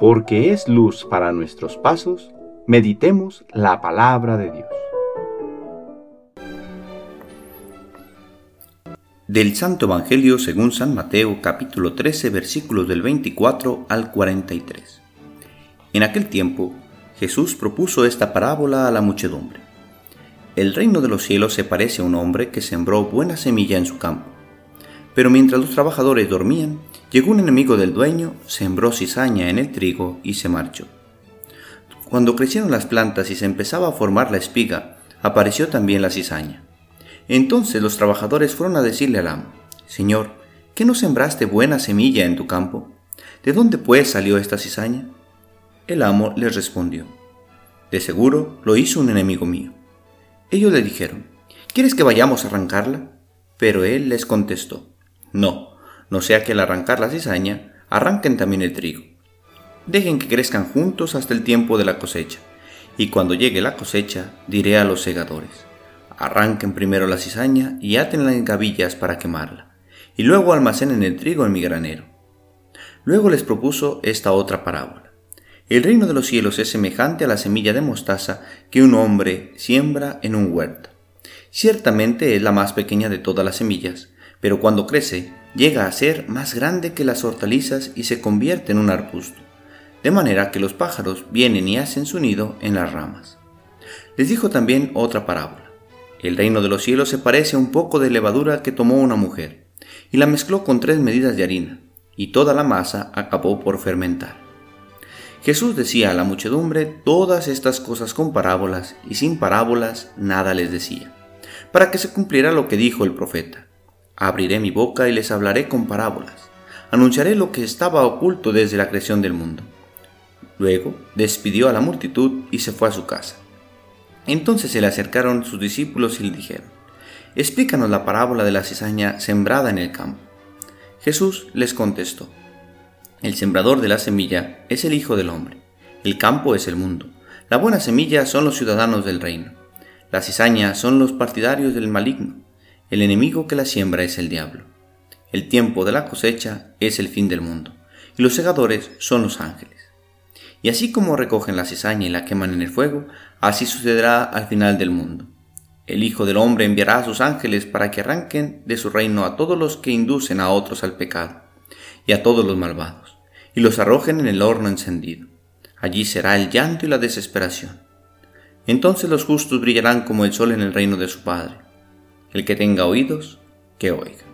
porque es luz para nuestros pasos, meditemos la palabra de Dios. Del Santo Evangelio según San Mateo capítulo 13 versículos del 24 al 43. En aquel tiempo Jesús propuso esta parábola a la muchedumbre. El reino de los cielos se parece a un hombre que sembró buena semilla en su campo. Pero mientras los trabajadores dormían, Llegó un enemigo del dueño, sembró cizaña en el trigo y se marchó. Cuando crecieron las plantas y se empezaba a formar la espiga, apareció también la cizaña. Entonces los trabajadores fueron a decirle al amo, Señor, ¿qué no sembraste buena semilla en tu campo? ¿De dónde pues salió esta cizaña? El amo les respondió, De seguro lo hizo un enemigo mío. Ellos le dijeron, ¿Quieres que vayamos a arrancarla? Pero él les contestó, No, no sea que al arrancar la cizaña, arranquen también el trigo. Dejen que crezcan juntos hasta el tiempo de la cosecha, y cuando llegue la cosecha, diré a los segadores, arranquen primero la cizaña y átenla en gavillas para quemarla, y luego almacenen el trigo en mi granero. Luego les propuso esta otra parábola. El reino de los cielos es semejante a la semilla de mostaza que un hombre siembra en un huerto. Ciertamente es la más pequeña de todas las semillas, pero cuando crece llega a ser más grande que las hortalizas y se convierte en un arbusto, de manera que los pájaros vienen y hacen su nido en las ramas. Les dijo también otra parábola. El reino de los cielos se parece a un poco de levadura que tomó una mujer, y la mezcló con tres medidas de harina, y toda la masa acabó por fermentar. Jesús decía a la muchedumbre todas estas cosas con parábolas, y sin parábolas nada les decía, para que se cumpliera lo que dijo el profeta Abriré mi boca y les hablaré con parábolas. Anunciaré lo que estaba oculto desde la creación del mundo. Luego despidió a la multitud y se fue a su casa. Entonces se le acercaron sus discípulos y le dijeron, Explícanos la parábola de la cizaña sembrada en el campo. Jesús les contestó, El sembrador de la semilla es el Hijo del Hombre, el campo es el mundo, la buena semilla son los ciudadanos del reino, la cizaña son los partidarios del maligno, el enemigo que la siembra es el diablo. El tiempo de la cosecha es el fin del mundo, y los segadores son los ángeles. Y así como recogen la cizaña y la queman en el fuego, así sucederá al final del mundo. El Hijo del Hombre enviará a sus ángeles para que arranquen de su reino a todos los que inducen a otros al pecado, y a todos los malvados, y los arrojen en el horno encendido. Allí será el llanto y la desesperación. Entonces los justos brillarán como el sol en el reino de su Padre. El que tenga oídos, que oiga.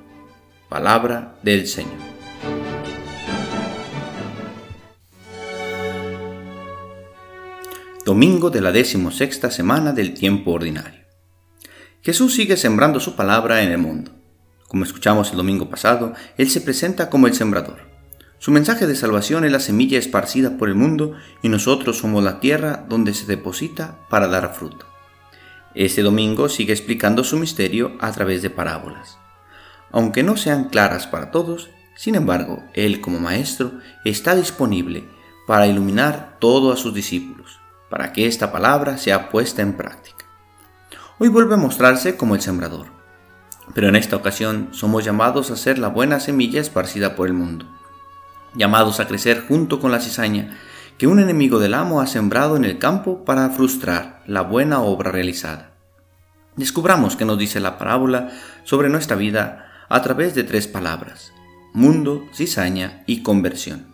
Palabra del Señor. Domingo de la decimosexta semana del tiempo ordinario. Jesús sigue sembrando su palabra en el mundo. Como escuchamos el domingo pasado, Él se presenta como el sembrador. Su mensaje de salvación es la semilla esparcida por el mundo y nosotros somos la tierra donde se deposita para dar fruto. Este domingo sigue explicando su misterio a través de parábolas. Aunque no sean claras para todos, sin embargo, Él como Maestro está disponible para iluminar todo a sus discípulos, para que esta palabra sea puesta en práctica. Hoy vuelve a mostrarse como el sembrador, pero en esta ocasión somos llamados a ser la buena semilla esparcida por el mundo, llamados a crecer junto con la cizaña que un enemigo del amo ha sembrado en el campo para frustrar la buena obra realizada. Descubramos qué nos dice la parábola sobre nuestra vida a través de tres palabras, mundo, cizaña y conversión.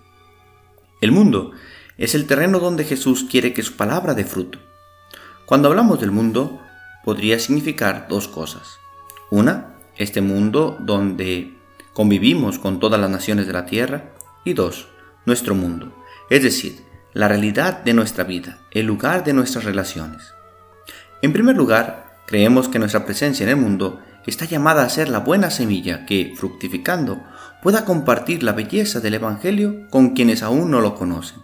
El mundo es el terreno donde Jesús quiere que su palabra dé fruto. Cuando hablamos del mundo, podría significar dos cosas. Una, este mundo donde convivimos con todas las naciones de la tierra. Y dos, nuestro mundo, es decir, la realidad de nuestra vida, el lugar de nuestras relaciones. En primer lugar, creemos que nuestra presencia en el mundo está llamada a ser la buena semilla que, fructificando, pueda compartir la belleza del Evangelio con quienes aún no lo conocen.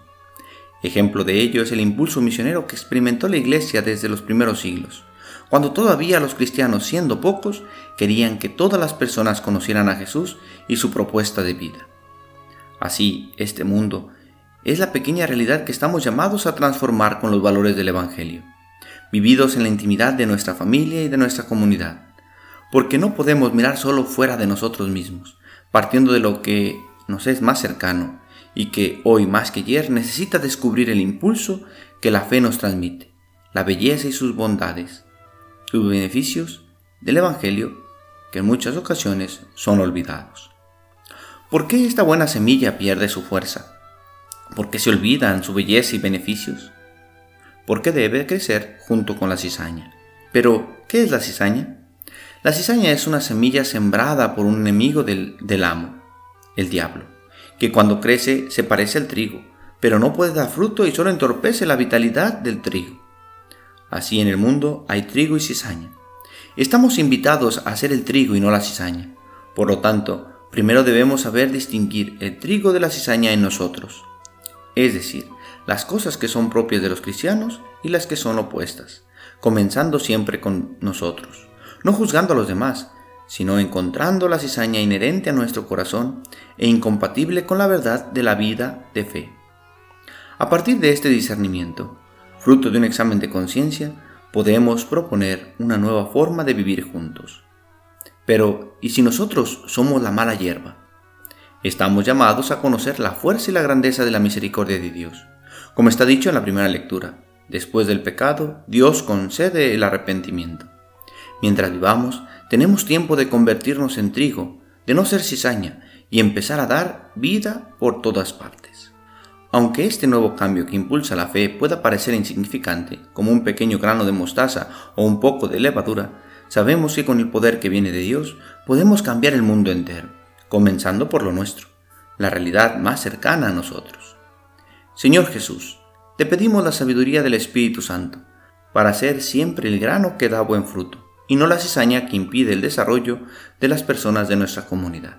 Ejemplo de ello es el impulso misionero que experimentó la Iglesia desde los primeros siglos, cuando todavía los cristianos, siendo pocos, querían que todas las personas conocieran a Jesús y su propuesta de vida. Así, este mundo es la pequeña realidad que estamos llamados a transformar con los valores del Evangelio, vividos en la intimidad de nuestra familia y de nuestra comunidad, porque no podemos mirar solo fuera de nosotros mismos, partiendo de lo que nos es más cercano, y que hoy más que ayer necesita descubrir el impulso que la fe nos transmite, la belleza y sus bondades, sus beneficios del Evangelio que en muchas ocasiones son olvidados. ¿Por qué esta buena semilla pierde su fuerza? ¿Por qué se olvidan su belleza y beneficios? Porque debe crecer junto con la cizaña. Pero, ¿qué es la cizaña? La cizaña es una semilla sembrada por un enemigo del, del amo, el diablo, que cuando crece se parece al trigo, pero no puede dar fruto y solo entorpece la vitalidad del trigo. Así en el mundo hay trigo y cizaña. Estamos invitados a hacer el trigo y no la cizaña. Por lo tanto, primero debemos saber distinguir el trigo de la cizaña en nosotros. Es decir, las cosas que son propias de los cristianos y las que son opuestas, comenzando siempre con nosotros, no juzgando a los demás, sino encontrando la cizaña inherente a nuestro corazón e incompatible con la verdad de la vida de fe. A partir de este discernimiento, fruto de un examen de conciencia, podemos proponer una nueva forma de vivir juntos. Pero, ¿y si nosotros somos la mala hierba? Estamos llamados a conocer la fuerza y la grandeza de la misericordia de Dios. Como está dicho en la primera lectura, después del pecado, Dios concede el arrepentimiento. Mientras vivamos, tenemos tiempo de convertirnos en trigo, de no ser cizaña y empezar a dar vida por todas partes. Aunque este nuevo cambio que impulsa la fe pueda parecer insignificante, como un pequeño grano de mostaza o un poco de levadura, sabemos que con el poder que viene de Dios podemos cambiar el mundo entero, comenzando por lo nuestro, la realidad más cercana a nosotros. Señor Jesús, te pedimos la sabiduría del Espíritu Santo, para ser siempre el grano que da buen fruto, y no la cizaña que impide el desarrollo de las personas de nuestra comunidad.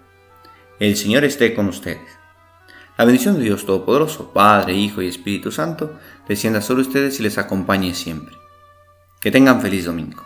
El Señor esté con ustedes la bendición de Dios Todopoderoso, Padre, Hijo y Espíritu Santo, descienda sobre ustedes y les acompañe siempre. Que tengan feliz domingo.